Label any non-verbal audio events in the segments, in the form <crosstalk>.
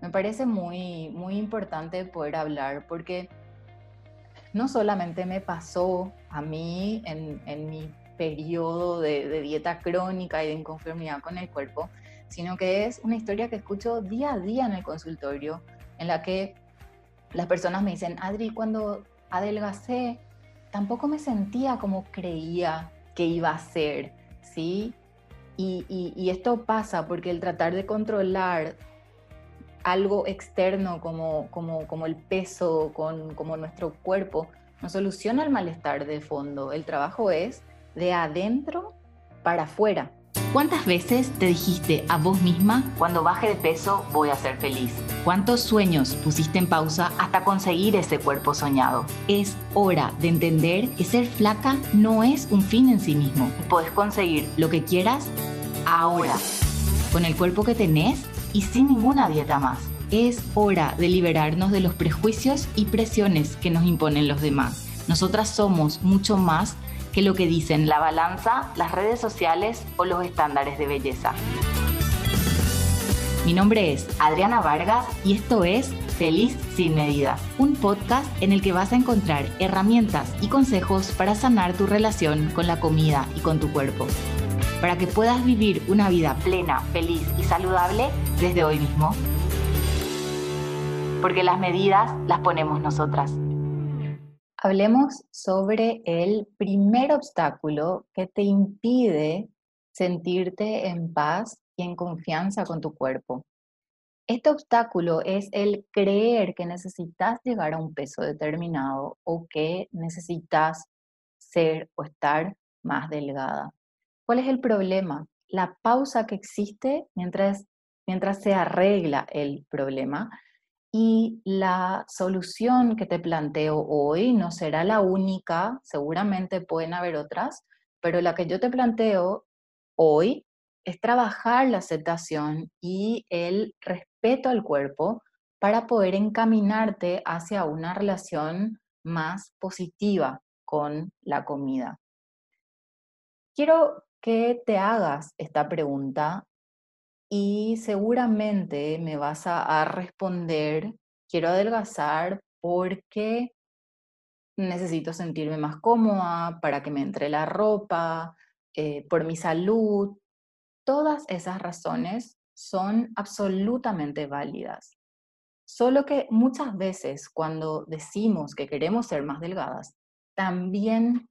Me parece muy, muy importante poder hablar porque no solamente me pasó a mí en, en mi periodo de, de, dieta crónica y de inconformidad con el cuerpo, sino que es una historia que escucho día a día en el consultorio, en la que las personas me dicen, Adri, cuando adelgacé, tampoco me sentía como creía que iba a ser, ¿sí? Y, y, y esto pasa porque el tratar de controlar algo externo como, como, como el peso, con, como nuestro cuerpo, no soluciona el malestar de fondo. El trabajo es de adentro para afuera. ¿Cuántas veces te dijiste a vos misma, cuando baje de peso voy a ser feliz? ¿Cuántos sueños pusiste en pausa hasta conseguir ese cuerpo soñado? Es hora de entender que ser flaca no es un fin en sí mismo. Podés conseguir lo que quieras ahora, con el cuerpo que tenés y sin ninguna dieta más. Es hora de liberarnos de los prejuicios y presiones que nos imponen los demás. Nosotras somos mucho más que lo que dicen la balanza, las redes sociales o los estándares de belleza. Mi nombre es Adriana Vargas y esto es Feliz sin medida, un podcast en el que vas a encontrar herramientas y consejos para sanar tu relación con la comida y con tu cuerpo, para que puedas vivir una vida plena, feliz y saludable desde hoy mismo. Porque las medidas las ponemos nosotras. Hablemos sobre el primer obstáculo que te impide sentirte en paz y en confianza con tu cuerpo. Este obstáculo es el creer que necesitas llegar a un peso determinado o que necesitas ser o estar más delgada. ¿Cuál es el problema? La pausa que existe mientras, mientras se arregla el problema y la solución que te planteo hoy no será la única, seguramente pueden haber otras, pero la que yo te planteo hoy es trabajar la aceptación y el respeto al cuerpo para poder encaminarte hacia una relación más positiva con la comida. Quiero que te hagas esta pregunta y seguramente me vas a, responder, quiero adelgazar porque necesito sentirme más cómoda, para que me entre la ropa, eh, por mi salud. Todas esas razones son absolutamente válidas. Solo que muchas veces cuando decimos que queremos ser más delgadas, también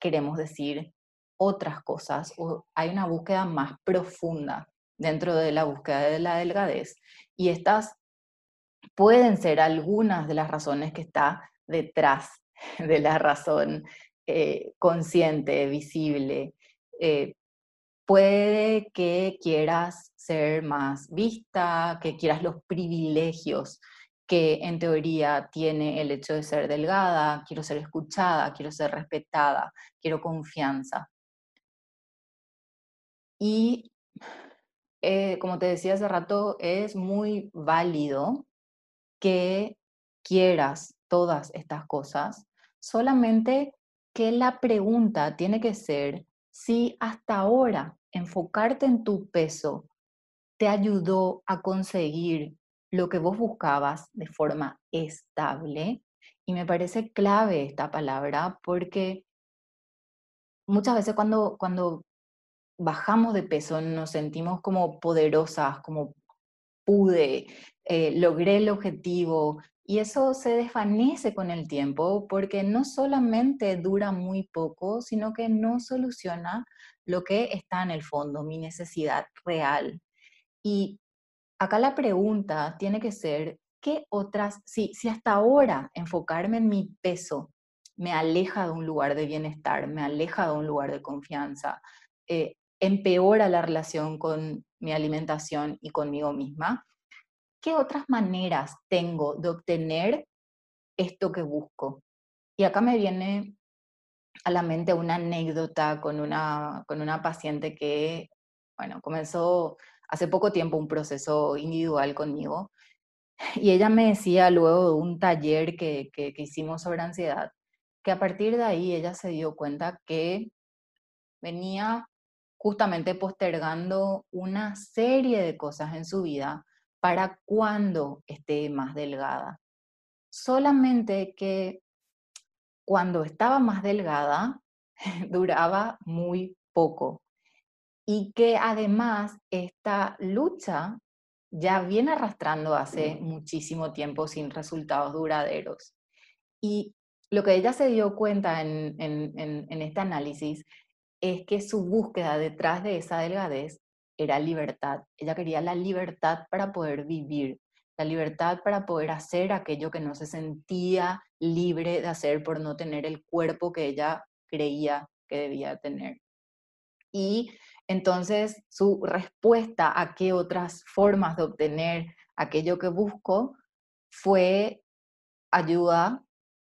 queremos decir otras cosas hay una búsqueda más profunda dentro de la búsqueda de la delgadez. Y estas pueden ser algunas de las razones que está detrás <laughs> de la razón eh, consciente, visible. Eh, puede que quieras ser más vista, que quieras los privilegios que en teoría tiene el hecho de ser delgada, quiero ser escuchada, quiero ser respetada, quiero confianza. Y eh, como te decía hace rato, es muy válido que quieras todas estas cosas, solamente que la pregunta tiene que ser si hasta ahora enfocarte en tu peso te ayudó a conseguir lo que vos buscabas de forma estable. Y me parece clave esta palabra porque muchas veces cuando, cuando bajamos de peso, nos sentimos como poderosas, como pude, eh, logré el objetivo. Y eso se desvanece con el tiempo porque no solamente dura muy poco, sino que no soluciona lo que está en el fondo, mi necesidad real. Y acá la pregunta tiene que ser, ¿qué otras, si, si hasta ahora enfocarme en mi peso me aleja de un lugar de bienestar, me aleja de un lugar de confianza, eh, empeora la relación con mi alimentación y conmigo misma, ¿qué otras maneras tengo de obtener esto que busco? Y acá me viene a la mente una anécdota con una, con una paciente que, bueno, comenzó hace poco tiempo un proceso individual conmigo y ella me decía luego de un taller que, que, que hicimos sobre ansiedad, que a partir de ahí ella se dio cuenta que venía justamente postergando una serie de cosas en su vida para cuando esté más delgada. Solamente que cuando estaba más delgada <laughs> duraba muy poco y que además esta lucha ya viene arrastrando hace muchísimo tiempo sin resultados duraderos. Y lo que ella se dio cuenta en, en, este análisis es que su búsqueda detrás de esa delgadez era libertad. Ella quería la libertad para poder vivir, la libertad para poder hacer aquello que no se sentía libre de hacer por no tener el cuerpo que ella creía que debía tener. Y entonces su respuesta a qué otras formas de obtener aquello que busco fue ayuda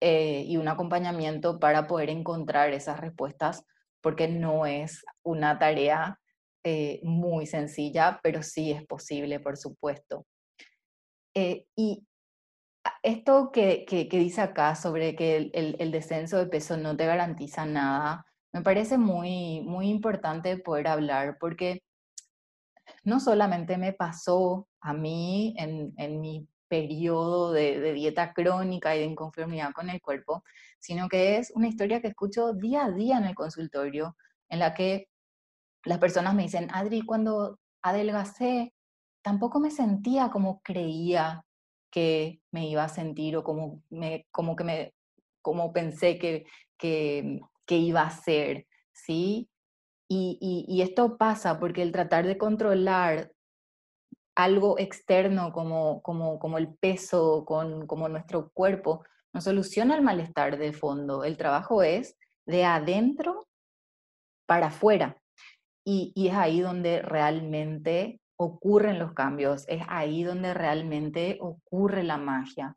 eh, y un acompañamiento para poder encontrar esas respuestas, porque no es una tarea eh, muy sencilla, pero sí es posible, por supuesto. Eh, y esto que, dice acá sobre que el, descenso de peso no te garantiza nada, me parece muy, muy importante poder hablar porque no solamente me pasó a mí en, mi periodo de, de, dieta crónica y de inconformidad con el cuerpo, sino que es una historia que escucho día a día en el consultorio, en la que las personas me dicen, Adri, cuando adelgacé, tampoco me sentía como creía que me iba a sentir o como, me, como que me, como pensé que, que, que iba a ser, ¿sí? Y, y, esto pasa porque el tratar de controlar algo externo como, como, como el peso, con, como nuestro cuerpo, no soluciona el malestar de fondo. El trabajo es de adentro para afuera. Y, y, es ahí donde realmente ocurren los cambios, es ahí donde realmente ocurre la magia.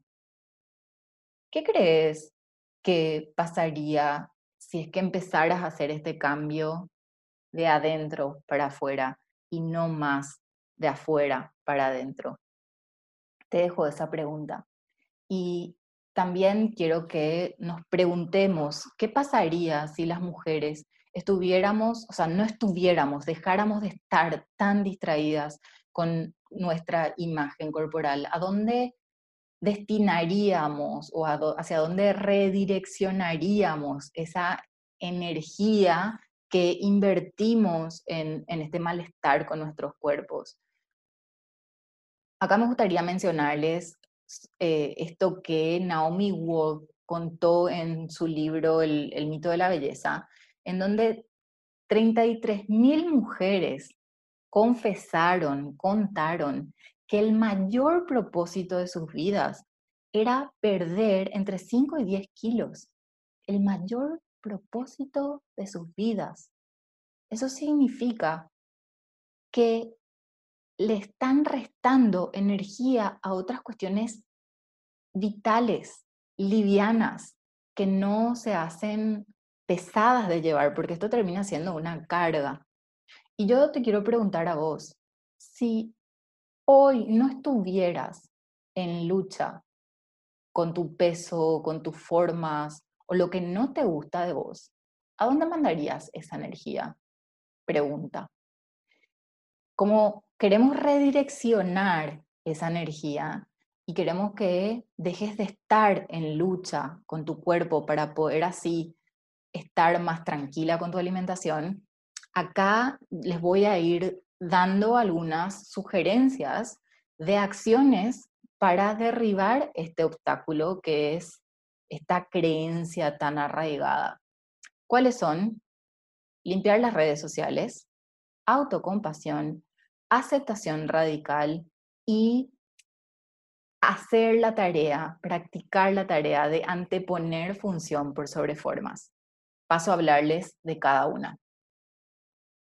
¿Qué crees que pasaría si es que empezaras a hacer este cambio de adentro para afuera y no más de afuera para adentro? Te dejo esa pregunta. Y también quiero que nos preguntemos, ¿qué pasaría si las mujeres estuviéramos, o sea, no estuviéramos, dejáramos de estar tan distraídas con nuestra imagen corporal? ¿A dónde destinaríamos o hacia dónde redireccionaríamos esa energía que invertimos en, este malestar con nuestros cuerpos? Acá me gustaría mencionarles eh, esto que Naomi Wolf contó en su libro el, mito de la belleza, en donde 33.000 mujeres confesaron, contaron que el mayor propósito de sus vidas era perder entre 5 y 10 kilos. El mayor propósito de sus vidas. Eso significa que le están restando energía a otras cuestiones vitales, livianas, que no se hacen pesadas de llevar, porque esto termina siendo una carga. Y yo te quiero preguntar a vos, si hoy no estuvieras en lucha con tu peso, con tus formas o lo que no te gusta de vos, ¿a dónde mandarías esa energía? Pregunta. Como queremos redireccionar esa energía y queremos que dejes de estar en lucha con tu cuerpo para poder así estar más tranquila con tu alimentación, acá les voy a ir dando algunas sugerencias de acciones para derribar este obstáculo que es esta creencia tan arraigada. ¿Cuáles son? Limpiar las redes sociales, autocompasión, aceptación radical y hacer la tarea, practicar la tarea de anteponer función por sobre formas paso a hablarles de cada una.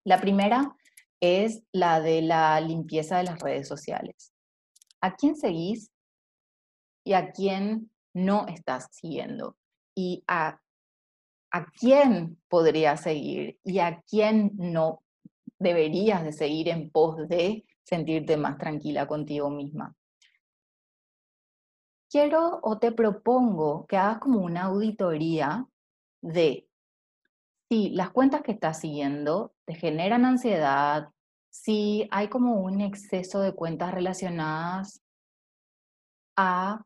La primera es la de la limpieza de las redes sociales. ¿A quién seguís y a quién no estás siguiendo? ¿Y a, a quién podrías seguir y a quién no deberías de seguir en pos de sentirte más tranquila contigo misma? Quiero o te propongo que hagas como una auditoría de si las cuentas que estás siguiendo te generan ansiedad, si hay como un exceso de cuentas relacionadas a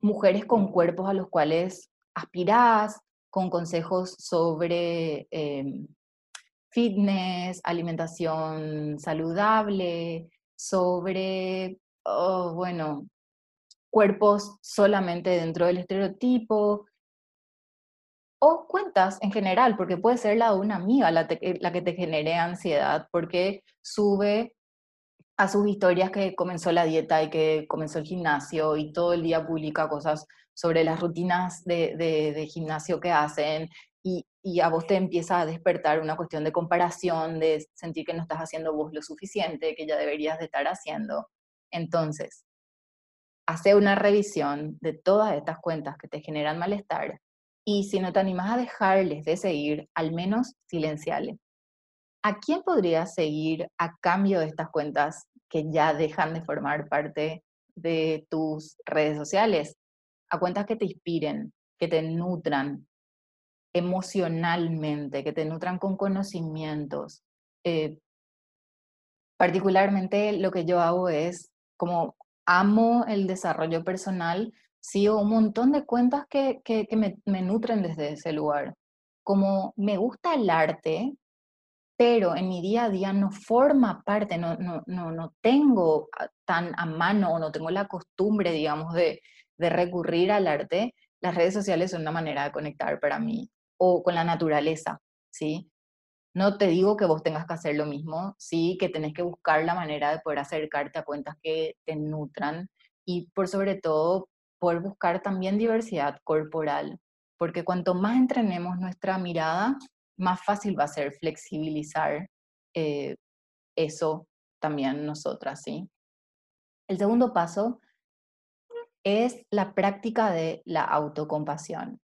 mujeres con cuerpos a los cuales aspirás, con consejos sobre em, fitness, alimentación saludable, sobre, oh, bueno, cuerpos solamente dentro del estereotipo, o cuentas en general, porque puede ser la de una amiga la, la que te genere ansiedad, porque sube a sus historias que comenzó la dieta y que comenzó el gimnasio y todo el día publica cosas sobre las rutinas de, gimnasio que hacen y, a vos te empieza a despertar una cuestión de comparación, de sentir que no estás haciendo vos lo suficiente, que ya deberías de estar haciendo. Entonces, hace una revisión de todas estas cuentas que te generan malestar y si no te animas a dejarles de seguir, al menos silenciales. ¿A quién podrías seguir a cambio de estas cuentas que ya dejan de formar parte de tus redes sociales? A cuentas que te inspiren, que te nutran emocionalmente, que te nutran con conocimientos. Eh, particularmente lo que yo hago es, como amo el desarrollo personal, sigo un montón de cuentas que, que, me, me, nutren desde ese lugar. Como me gusta el arte, pero en mi día a día no forma parte, no, no, no, no tengo tan a mano o no tengo la costumbre, digamos, de, de recurrir al arte, las redes sociales son una manera de conectar para mí, o con la naturaleza, ¿sí? No te digo que vos tengas que hacer lo mismo, sí, que tenés que buscar la manera de poder acercarte a cuentas que te nutran y por sobre todo poder buscar también diversidad corporal, porque cuanto más entrenemos nuestra mirada, más fácil va a ser flexibilizar eh, eso también nosotras, ¿sí? El segundo paso es la práctica de la autocompasión.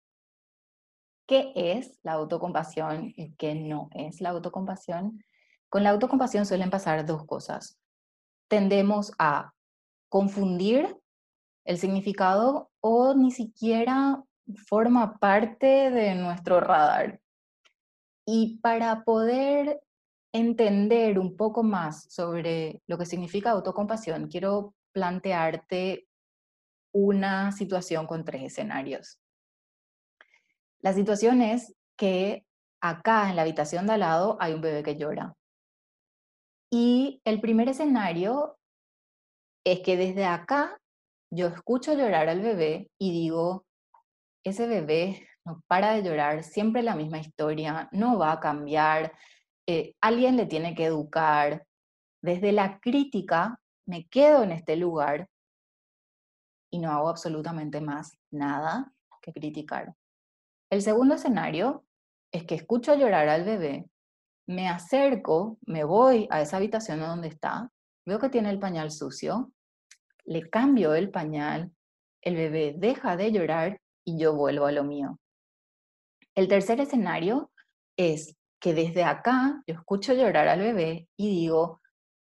¿Qué es la autocompasión y qué no es la autocompasión? Con la autocompasión suelen pasar dos cosas. Tendemos a confundir el significado o ni siquiera forma parte de nuestro radar. Y para poder entender un poco más sobre lo que significa autocompasión, quiero plantearte una situación con tres escenarios. La situación es que acá en la habitación de al lado hay un bebé que llora. Y el primer escenario es que desde acá yo escucho llorar al bebé y digo, ese bebé no para de llorar, siempre la misma historia, no va a cambiar, eh, alguien le tiene que educar. Desde la crítica me quedo en este lugar y no hago absolutamente más nada que criticar. El segundo escenario es que escucho llorar al bebé, me acerco, me voy a esa habitación donde está, veo que tiene el pañal sucio, le cambio el pañal, el bebé deja de llorar y yo vuelvo a lo mío. El tercer escenario es que desde acá yo escucho llorar al bebé y digo,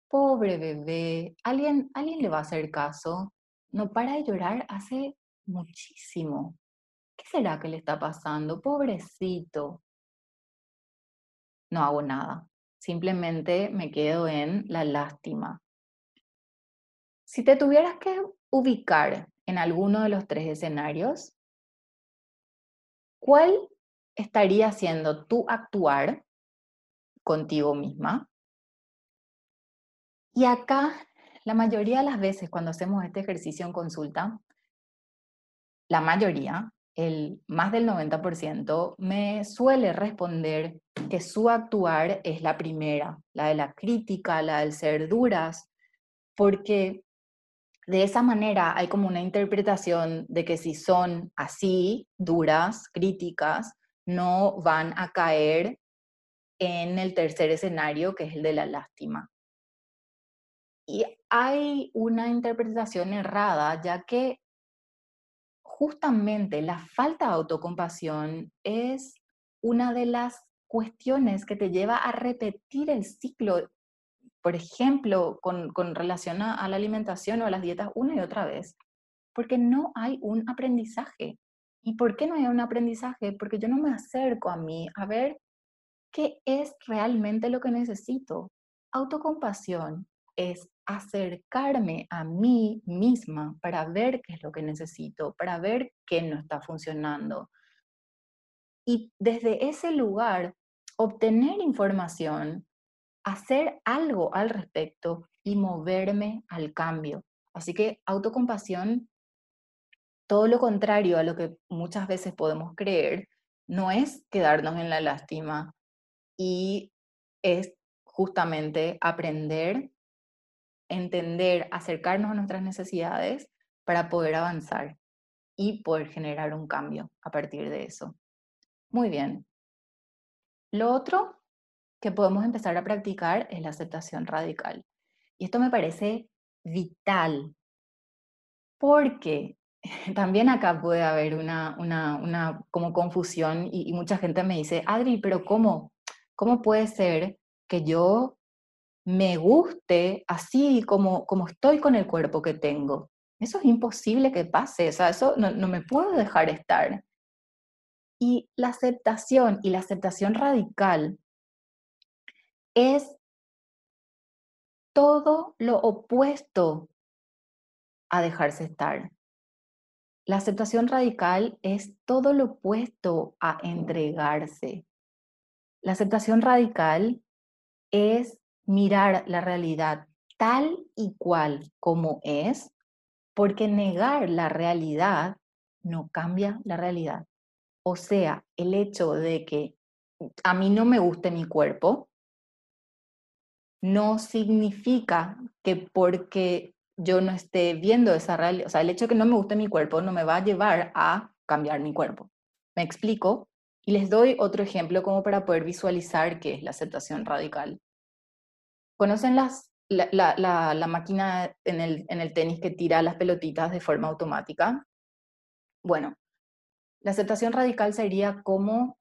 pobre bebé, ¿alguien, alguien le va a hacer caso? No para de llorar hace muchísimo. ¿Qué será que le está pasando? Pobrecito. No hago nada. Simplemente me quedo en la lástima. Si te tuvieras que ubicar en alguno de los tres escenarios, ¿cuál estaría siendo tu actuar contigo misma? Y acá, la mayoría de las veces cuando hacemos este ejercicio en consulta, la mayoría, el más del 90%, me suele responder que su actuar es la primera, la de la crítica, la del ser duras, porque de esa manera hay como una interpretación de que si son así, duras, críticas, no van a caer en el tercer escenario, que es el de la lástima. Y hay una interpretación errada, ya que justamente la falta de autocompasión es una de las cuestiones que te lleva a repetir el ciclo por ejemplo, con, relación a, la alimentación o a las dietas una y otra vez, porque no hay un aprendizaje. ¿Y por qué no hay un aprendizaje? Porque yo no me acerco a mí a ver qué es realmente lo que necesito. autocompasión es acercarme a mí misma para ver qué es lo que necesito, para ver qué no está funcionando. Y desde ese lugar, obtener información, hacer algo al respecto y moverme al cambio. Así que autocompasión, todo lo contrario a lo que muchas veces podemos creer, no es quedarnos en la lástima y es justamente aprender, entender, acercarnos a nuestras necesidades para poder avanzar y poder generar un cambio a partir de eso. Muy bien. Lo otro que podemos empezar a practicar es la aceptación radical. Y esto me parece vital, porque <laughs> también acá puede haber una, una, como confusión y, y, mucha gente me dice, Adri, pero ¿cómo? ¿Cómo puede ser que yo me guste así como, como estoy con el cuerpo que tengo? Eso es imposible que pase, o sea, eso no, no me puedo dejar estar. Y la aceptación y la aceptación radical es todo lo opuesto a dejarse estar. La aceptación radical es todo lo opuesto a entregarse. La aceptación radical es mirar la realidad tal y cual como es, porque negar la realidad no cambia la realidad. O sea, el hecho de que a mí no me guste mi cuerpo no significa que porque yo no esté viendo esa realidad, o sea, el hecho de que no me guste mi cuerpo no me va a llevar a cambiar mi cuerpo. ¿Me explico? Y les doy otro ejemplo como para poder visualizar qué es la aceptación radical. ¿Conocen las, la, máquina en el, en el tenis que tira las pelotitas de forma automática? Bueno, la aceptación radical sería como,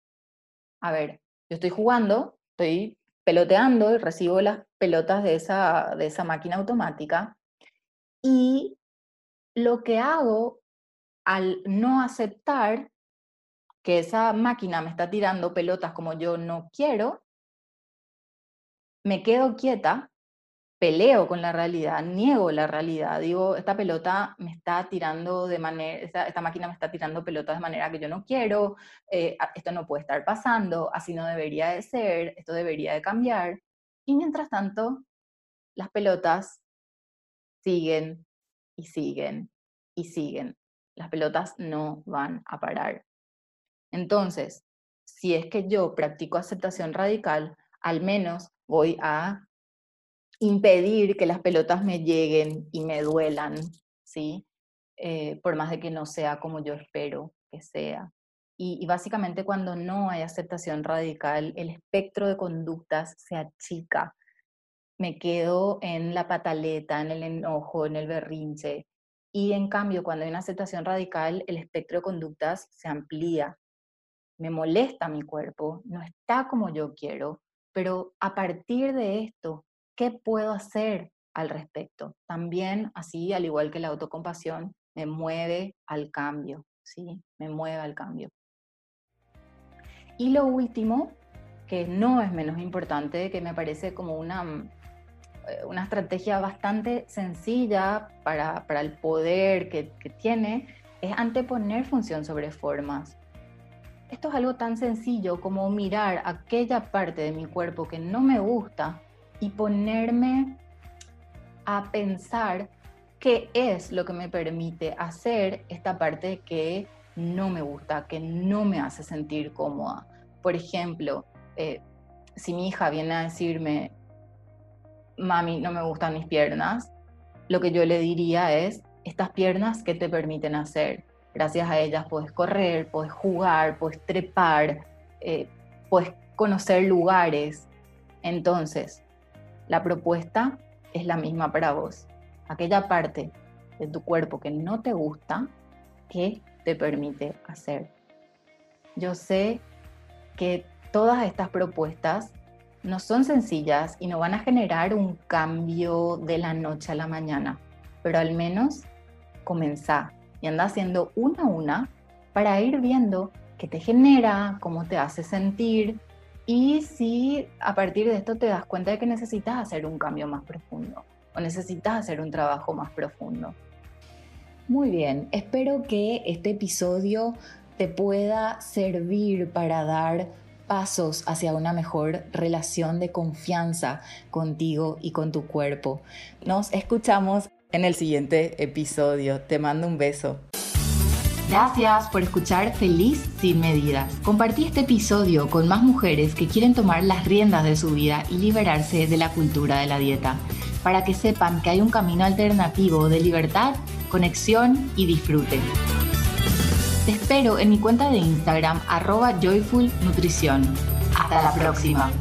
a ver, yo estoy jugando, estoy peloteando y recibo las pelotas de esa máquina automática y lo que hago al no aceptar que esa máquina me está tirando pelotas como yo no quiero, me quedo quieta peleo con la realidad, niego la realidad, digo, esta pelota me está tirando de manera, esta, máquina me está tirando pelotas de manera que yo no quiero, eh, esto no puede estar pasando, así no debería de ser, esto debería de cambiar. Y mientras tanto, las pelotas siguen y siguen y siguen. Las pelotas no van a parar. Entonces, si es que yo practico aceptación radical, al menos voy a impedir que las pelotas me lleguen y me duelan, ¿sí? Eh, por más de que no sea como yo espero que sea. Y, básicamente cuando no hay aceptación radical, el espectro de conductas se achica. Me quedo en la pataleta, en el enojo, en el berrinche. Y en cambio, cuando hay una aceptación radical, el espectro de conductas se amplía. Me molesta mi cuerpo, no está como yo quiero, pero a partir de esto ¿qué puedo hacer al respecto? También, así, al igual que la autocompasión, me mueve al cambio, ¿sí? Me mueve al cambio. Y lo último, que no es menos importante, que me parece como una, eh, una estrategia bastante sencilla para, para el poder que, que tiene, es anteponer función sobre formas. Esto es algo tan sencillo como mirar aquella parte de mi cuerpo que no me gusta y ponerme a pensar qué es lo que me permite hacer esta parte que no me gusta, que no me hace sentir cómoda. Por ejemplo, eh, si mi hija viene a decirme, mami, no me gustan mis piernas, lo que yo le diría es, estas piernas que te permiten hacer. Gracias a ellas puedes correr, puedes jugar, puedes trepar, eh, puedes conocer lugares. Entonces, la propuesta es la misma para vos. Aquella parte de tu cuerpo que no te gusta, ¿qué te permite hacer? Yo sé que todas estas propuestas no son sencillas y no van a generar un cambio de la noche a la mañana, pero al menos comenzá y anda haciendo una a una para ir viendo qué te genera, cómo te hace sentir y si a partir de esto te das cuenta de que necesitas hacer un cambio más profundo o necesitas hacer un trabajo más profundo. Muy bien, espero que este episodio te pueda servir para dar pasos hacia una mejor relación de confianza contigo y con tu cuerpo. Nos escuchamos en el siguiente episodio. Te mando un beso. Gracias por escuchar Feliz sin medidas. Compartí este episodio con más mujeres que quieren tomar las riendas de su vida y liberarse de la cultura de la dieta, para que sepan que hay un camino alternativo de libertad, conexión y disfrute. Te espero en mi cuenta de Instagram arroba joyfulnutrición. Hasta la próxima.